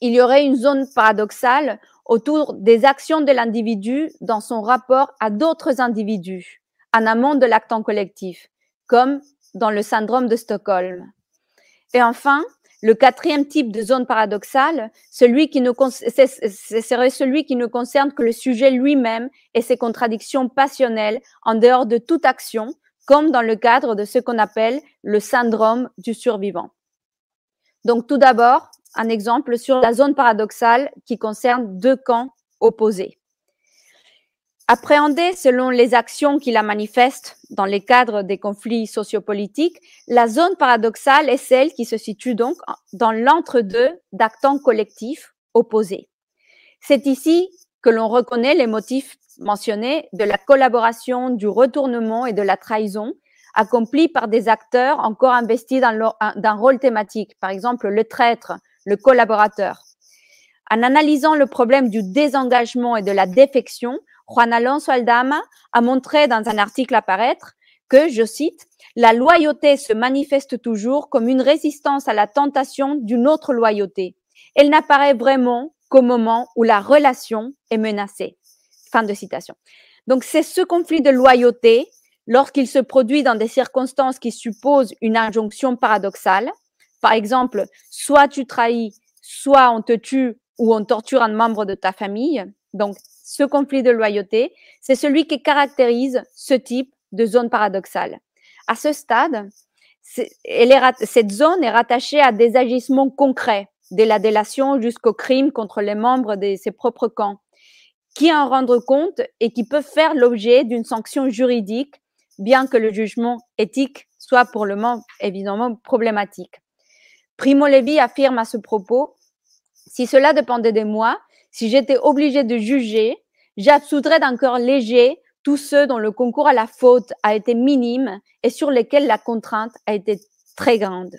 il y aurait une zone paradoxale autour des actions de l'individu dans son rapport à d'autres individus, en amont de l'acte collectif, comme dans le syndrome de Stockholm. Et enfin, le quatrième type de zone paradoxale, celui qui ne, serait celui qui ne concerne que le sujet lui-même et ses contradictions passionnelles en dehors de toute action, comme dans le cadre de ce qu'on appelle le syndrome du survivant. Donc tout d'abord, un exemple sur la zone paradoxale qui concerne deux camps opposés. Appréhendée selon les actions qui la manifestent dans les cadres des conflits sociopolitiques, la zone paradoxale est celle qui se situe donc dans l'entre-deux d'actants collectifs opposés. C'est ici que l'on reconnaît les motifs mentionnés de la collaboration, du retournement et de la trahison accomplis par des acteurs encore investis d'un rôle thématique, par exemple le traître, le collaborateur. En analysant le problème du désengagement et de la défection, Juan Alonso Aldama a montré dans un article à paraître que, je cite, la loyauté se manifeste toujours comme une résistance à la tentation d'une autre loyauté. Elle n'apparaît vraiment qu'au moment où la relation est menacée. Fin de citation. Donc c'est ce conflit de loyauté, lorsqu'il se produit dans des circonstances qui supposent une injonction paradoxale, par exemple, soit tu trahis, soit on te tue ou on torture un membre de ta famille. Donc ce conflit de loyauté, c'est celui qui caractérise ce type de zone paradoxale. À ce stade, cette zone est rattachée à des agissements concrets, de la délation jusqu'au crime contre les membres de ses propres camps, qui en rendent compte et qui peuvent faire l'objet d'une sanction juridique, bien que le jugement éthique soit pour le moment évidemment problématique. Primo Levi affirme à ce propos, si cela dépendait de moi, si j'étais obligé de juger, j'absoudrais d'un cœur léger tous ceux dont le concours à la faute a été minime et sur lesquels la contrainte a été très grande.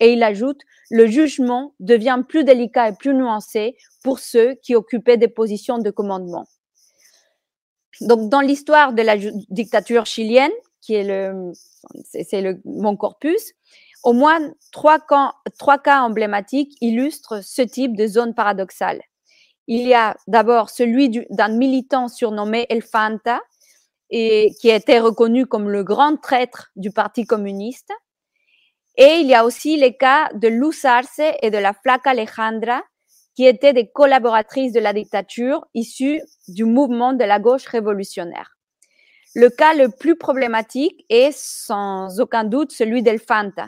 Et il ajoute, le jugement devient plus délicat et plus nuancé pour ceux qui occupaient des positions de commandement. Donc, dans l'histoire de la dictature chilienne, qui est le, c'est mon corpus, au moins trois cas emblématiques illustrent ce type de zone paradoxale. Il y a d'abord celui d'un militant surnommé El Fanta, qui a été reconnu comme le grand traître du Parti communiste. Et il y a aussi les cas de Luz Arce et de la Flaca Alejandra, qui étaient des collaboratrices de la dictature issues du mouvement de la gauche révolutionnaire. Le cas le plus problématique est sans aucun doute celui d'El Fanta,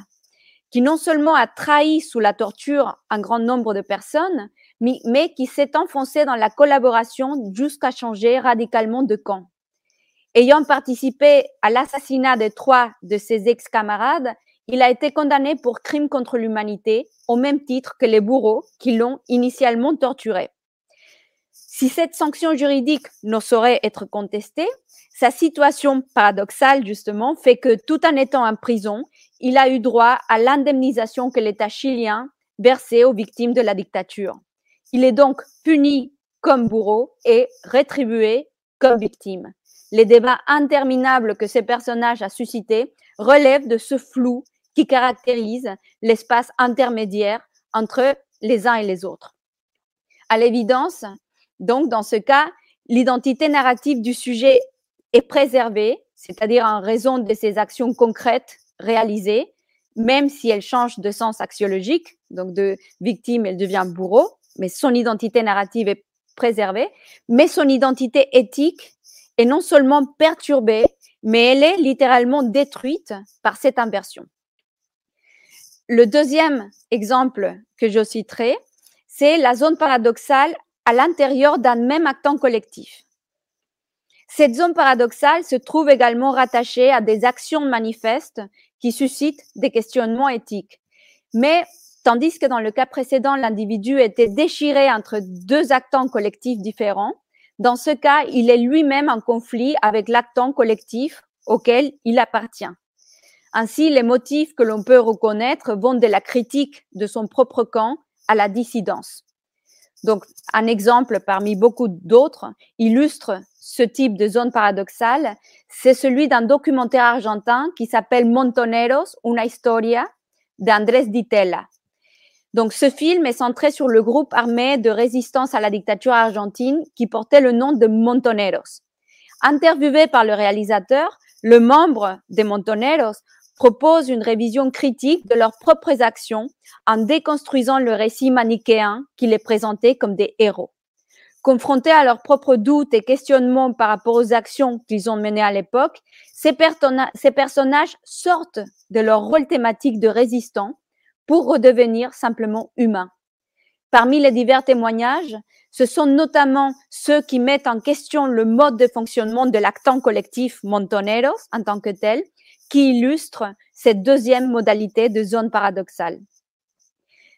qui non seulement a trahi sous la torture un grand nombre de personnes, mais, qui s'est enfoncé dans la collaboration jusqu'à changer radicalement de camp. Ayant participé à l'assassinat de trois de ses ex-camarades, il a été condamné pour crime contre l'humanité au même titre que les bourreaux qui l'ont initialement torturé. Si cette sanction juridique ne saurait être contestée, sa situation paradoxale, justement, fait que tout en étant en prison, il a eu droit à l'indemnisation que l'État chilien versait aux victimes de la dictature. Il est donc puni comme bourreau et rétribué comme victime. Les débats interminables que ces personnages ont suscités relèvent de ce flou qui caractérise l'espace intermédiaire entre les uns et les autres. À l'évidence, donc, dans ce cas, l'identité narrative du sujet est préservée, c'est-à-dire en raison de ses actions concrètes réalisées, même si elle change de sens axiologique, donc de victime, elle devient bourreau, mais son identité narrative est préservée, mais son identité éthique est non seulement perturbée, mais elle est littéralement détruite par cette inversion. Le deuxième exemple que je citerai, c'est la zone paradoxale à l'intérieur d'un même actant collectif. Cette zone paradoxale se trouve également rattachée à des actions manifestes qui suscitent des questionnements éthiques. Mais Tandis que dans le cas précédent, l'individu était déchiré entre deux actants collectifs différents, dans ce cas, il est lui-même en conflit avec l'actant collectif auquel il appartient. Ainsi, les motifs que l'on peut reconnaître vont de la critique de son propre camp à la dissidence. Donc, un exemple parmi beaucoup d'autres illustre ce type de zone paradoxale, c'est celui d'un documentaire argentin qui s'appelle Montoneros, una historia d'Andrés Ditella. Donc, ce film est centré sur le groupe armé de résistance à la dictature argentine qui portait le nom de Montoneros. Interviewé par le réalisateur, le membre des Montoneros proposent une révision critique de leurs propres actions en déconstruisant le récit manichéen qui les présentait comme des héros. Confrontés à leurs propres doutes et questionnements par rapport aux actions qu'ils ont menées à l'époque, ces, ces, personnages sortent de leur rôle thématique de résistant pour redevenir simplement humains. Parmi les divers témoignages, ce sont notamment ceux qui mettent en question le mode de fonctionnement de l'actant collectif Montoneros en tant que tel, qui illustre cette deuxième modalité de zone paradoxale.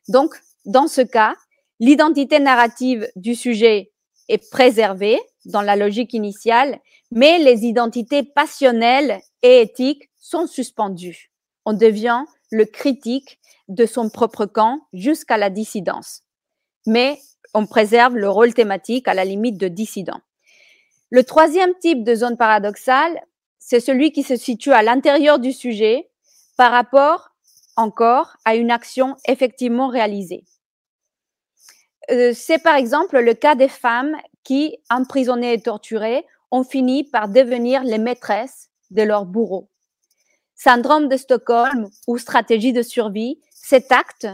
Donc, dans ce cas, l'identité narrative du sujet est préservée dans la logique initiale, mais les identités passionnelles et éthiques sont suspendues. On devient le critique de son propre camp jusqu'à la dissidence. Mais on préserve le rôle thématique à la limite de dissident. Le troisième type de zone paradoxale, c'est celui qui se situe à l'intérieur du sujet par rapport encore à une action effectivement réalisée. Euh, c'est par exemple le cas des femmes qui, emprisonnées et torturées, ont fini par devenir les maîtresses de leur bourreau. Syndrome de Stockholm ou stratégie de survie, cet acte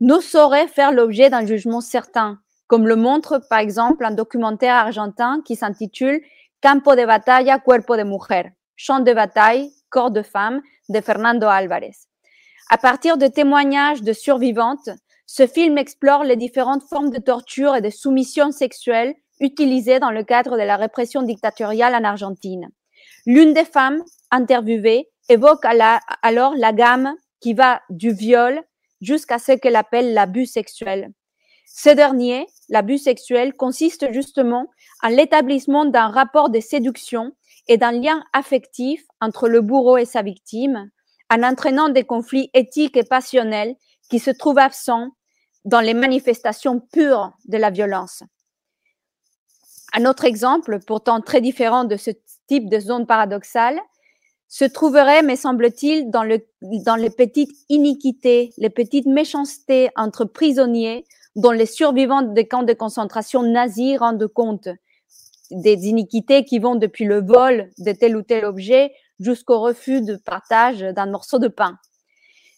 ne saurait faire l'objet d'un jugement certain, comme le montre par exemple un documentaire argentin qui s'intitule Campo de batalla, cuerpo de mujer, champ de bataille, corps de femme de Fernando Álvarez. À partir de témoignages de survivantes, ce film explore les différentes formes de torture et de soumission sexuelle utilisées dans le cadre de la répression dictatoriale en Argentine. L'une des femmes interviewées évoque alors la gamme qui va du viol jusqu'à ce qu'elle appelle l'abus sexuel. Ce dernier, l'abus sexuel, consiste justement en l'établissement d'un rapport de séduction et d'un lien affectif entre le bourreau et sa victime, en entraînant des conflits éthiques et passionnels qui se trouvent absents dans les manifestations pures de la violence. Un autre exemple, pourtant très différent de ce type de zone paradoxale, se trouverait, me semble-t-il, dans, le, dans les petites iniquités, les petites méchancetés entre prisonniers dont les survivants des camps de concentration nazis rendent compte des iniquités qui vont depuis le vol de tel ou tel objet jusqu'au refus de partage d'un morceau de pain.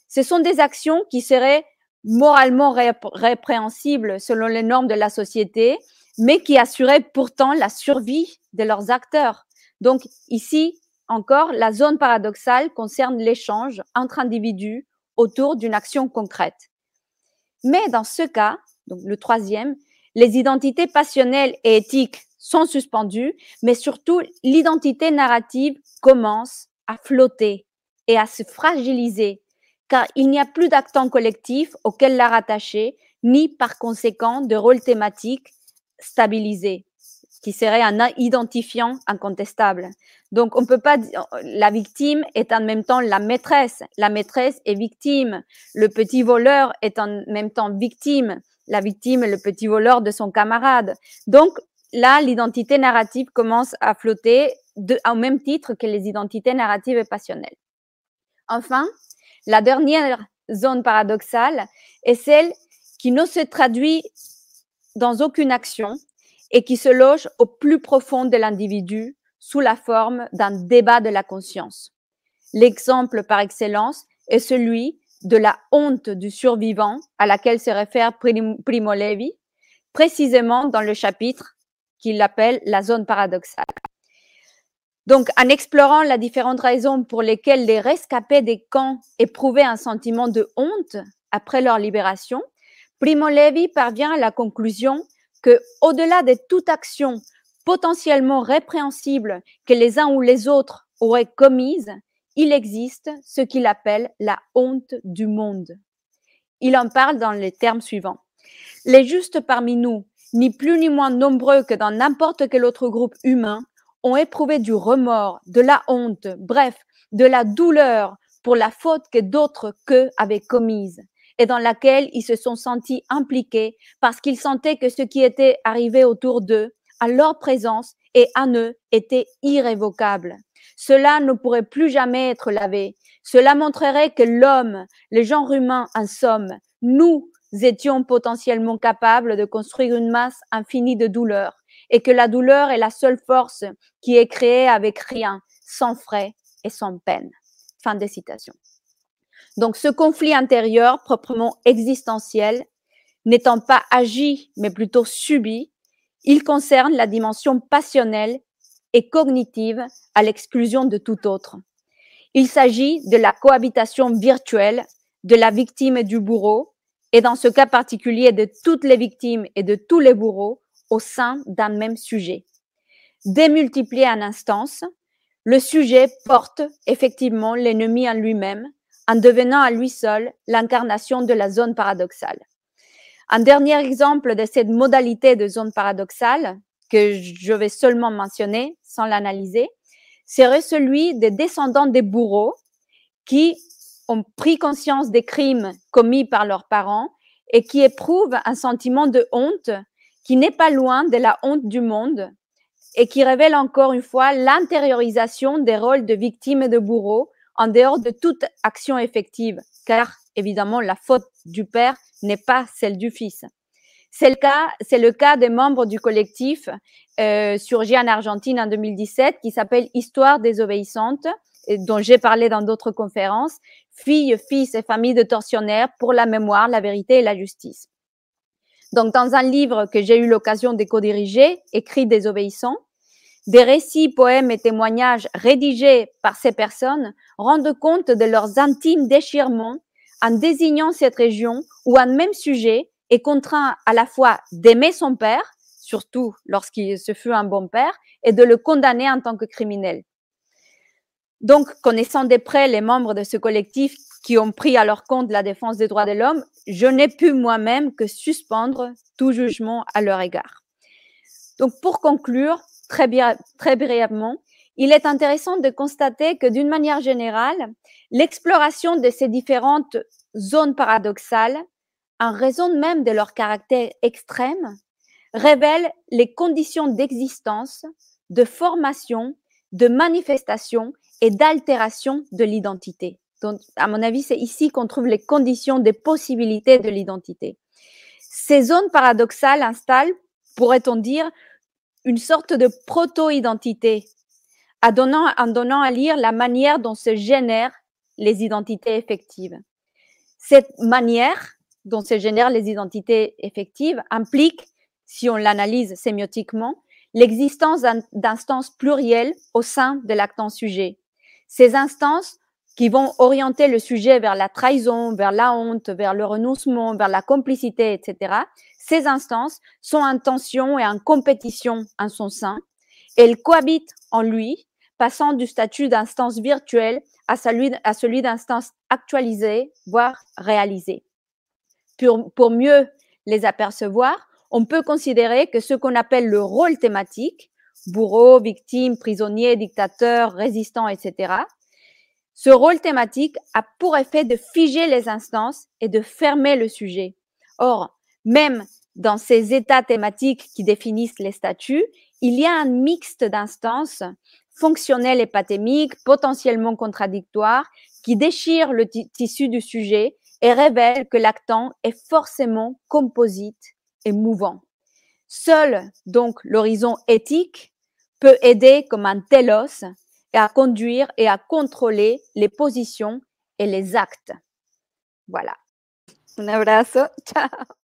Ce sont des actions qui seraient moralement répréhensibles selon les normes de la société, mais qui assuraient pourtant la survie de leurs acteurs. Donc ici, encore, la zone paradoxale concerne l'échange entre individus autour d'une action concrète. Mais dans ce cas, donc le troisième, les identités passionnelles et éthiques sont suspendues, mais surtout l'identité narrative commence à flotter et à se fragiliser, car il n'y a plus d'actant collectif auquel la rattacher, ni par conséquent de rôle thématique stabilisé, qui serait un identifiant incontestable. Donc, on peut pas dire, la victime est en même temps la maîtresse, la maîtresse est victime, le petit voleur est en même temps victime, la victime est le petit voleur de son camarade. Donc, là, l'identité narrative commence à flotter au même titre que les identités narratives et passionnelles. Enfin, la dernière zone paradoxale est celle qui ne se traduit dans aucune action et qui se loge au plus profond de l'individu sous la forme d'un débat de la conscience. L'exemple par excellence est celui de la honte du survivant à laquelle se réfère Primo Levi, précisément dans le chapitre qu'il appelle la zone paradoxale. Donc, en explorant les différentes raisons pour lesquelles les rescapés des camps éprouvaient un sentiment de honte après leur libération, Primo Levi parvient à la conclusion que, au-delà de toute action potentiellement répréhensible que les uns ou les autres auraient commise, il existe ce qu'il appelle la honte du monde. Il en parle dans les termes suivants. Les justes parmi nous, ni plus ni moins nombreux que dans n'importe quel autre groupe humain, ont éprouvé du remords, de la honte, bref, de la douleur pour la faute que d'autres qu'eux avaient commise et dans laquelle ils se sont sentis impliqués parce qu'ils sentaient que ce qui était arrivé autour d'eux, à leur présence et à eux, était irrévocable. Cela ne pourrait plus jamais être lavé. Cela montrerait que l'homme, le genre humain en somme, nous étions potentiellement capables de construire une masse infinie de douleur et que la douleur est la seule force qui est créée avec rien, sans frais et sans peine. Fin de citation. Donc ce conflit intérieur proprement existentiel, n'étant pas agi, mais plutôt subi, il concerne la dimension passionnelle et cognitive à l'exclusion de tout autre. Il s'agit de la cohabitation virtuelle de la victime et du bourreau, et dans ce cas particulier de toutes les victimes et de tous les bourreaux au sein d'un même sujet. Démultiplié en instance, le sujet porte effectivement l'ennemi en lui-même, en devenant à lui seul l'incarnation de la zone paradoxale. Un dernier exemple de cette modalité de zone paradoxale, que je vais seulement mentionner sans l'analyser, serait celui des descendants des bourreaux qui ont pris conscience des crimes commis par leurs parents et qui éprouvent un sentiment de honte qui n'est pas loin de la honte du monde et qui révèle encore une fois l'intériorisation des rôles de victimes et de bourreaux en dehors de toute action effective, car évidemment la faute du père n'est pas celle du fils. C'est le cas, c'est le cas des membres du collectif euh, surgi en Argentine en 2017 qui s'appelle Histoire désobéissante, dont j'ai parlé dans d'autres conférences, filles, fils et familles de tortionnaires pour la mémoire, la vérité et la justice. Donc, dans un livre que j'ai eu l'occasion de co-diriger, écrit Désobéissant, des récits, poèmes et témoignages rédigés par ces personnes rendent compte de leurs intimes déchirements en désignant cette région où un même sujet est contraint à la fois d'aimer son père, surtout lorsqu'il se fut un bon père, et de le condamner en tant que criminel. Donc, connaissant de près les membres de ce collectif qui ont pris à leur compte la défense des droits de l'homme, je n'ai pu moi-même que suspendre tout jugement à leur égard. Donc, pour conclure, très, très brièvement, il est intéressant de constater que d'une manière générale, l'exploration de ces différentes zones paradoxales, en raison même de leur caractère extrême, révèle les conditions d'existence, de formation, de manifestation et d'altération de l'identité. Donc, à mon avis, c'est ici qu'on trouve les conditions des possibilités de l'identité. Ces zones paradoxales installent, pourrait-on dire, une sorte de proto-identité, en donnant, en donnant à lire la manière dont se génèrent les identités effectives. Cette manière dont se génèrent les identités effectives implique, si on l'analyse sémiotiquement, l'existence d'instances plurielles au sein de l'actant sujet. Ces instances qui vont orienter le sujet vers la trahison, vers la honte, vers le renoncement, vers la complicité, etc. Ces instances sont en tension et en compétition en son sein. Elles cohabitent en lui, passant du statut d'instance virtuelle à celui, à celui d'instance actualisée, voire réalisée. Pour, pour mieux les apercevoir, on peut considérer que ce qu'on appelle le rôle thématique, bourreau, victime, prisonnier, dictateur, résistant, etc., ce rôle thématique a pour effet de figer les instances et de fermer le sujet. Or, même dans ces états thématiques qui définissent les statuts, il y a un mixte d'instances fonctionnelles et pathémiques, potentiellement contradictoires, qui déchirent le tissu du sujet et révèlent que l'actant est forcément composite et mouvant. Seul donc l'horizon éthique peut aider comme un télos à conduire et à contrôler les positions et les actes. Voilà. Un abrazo. Ciao.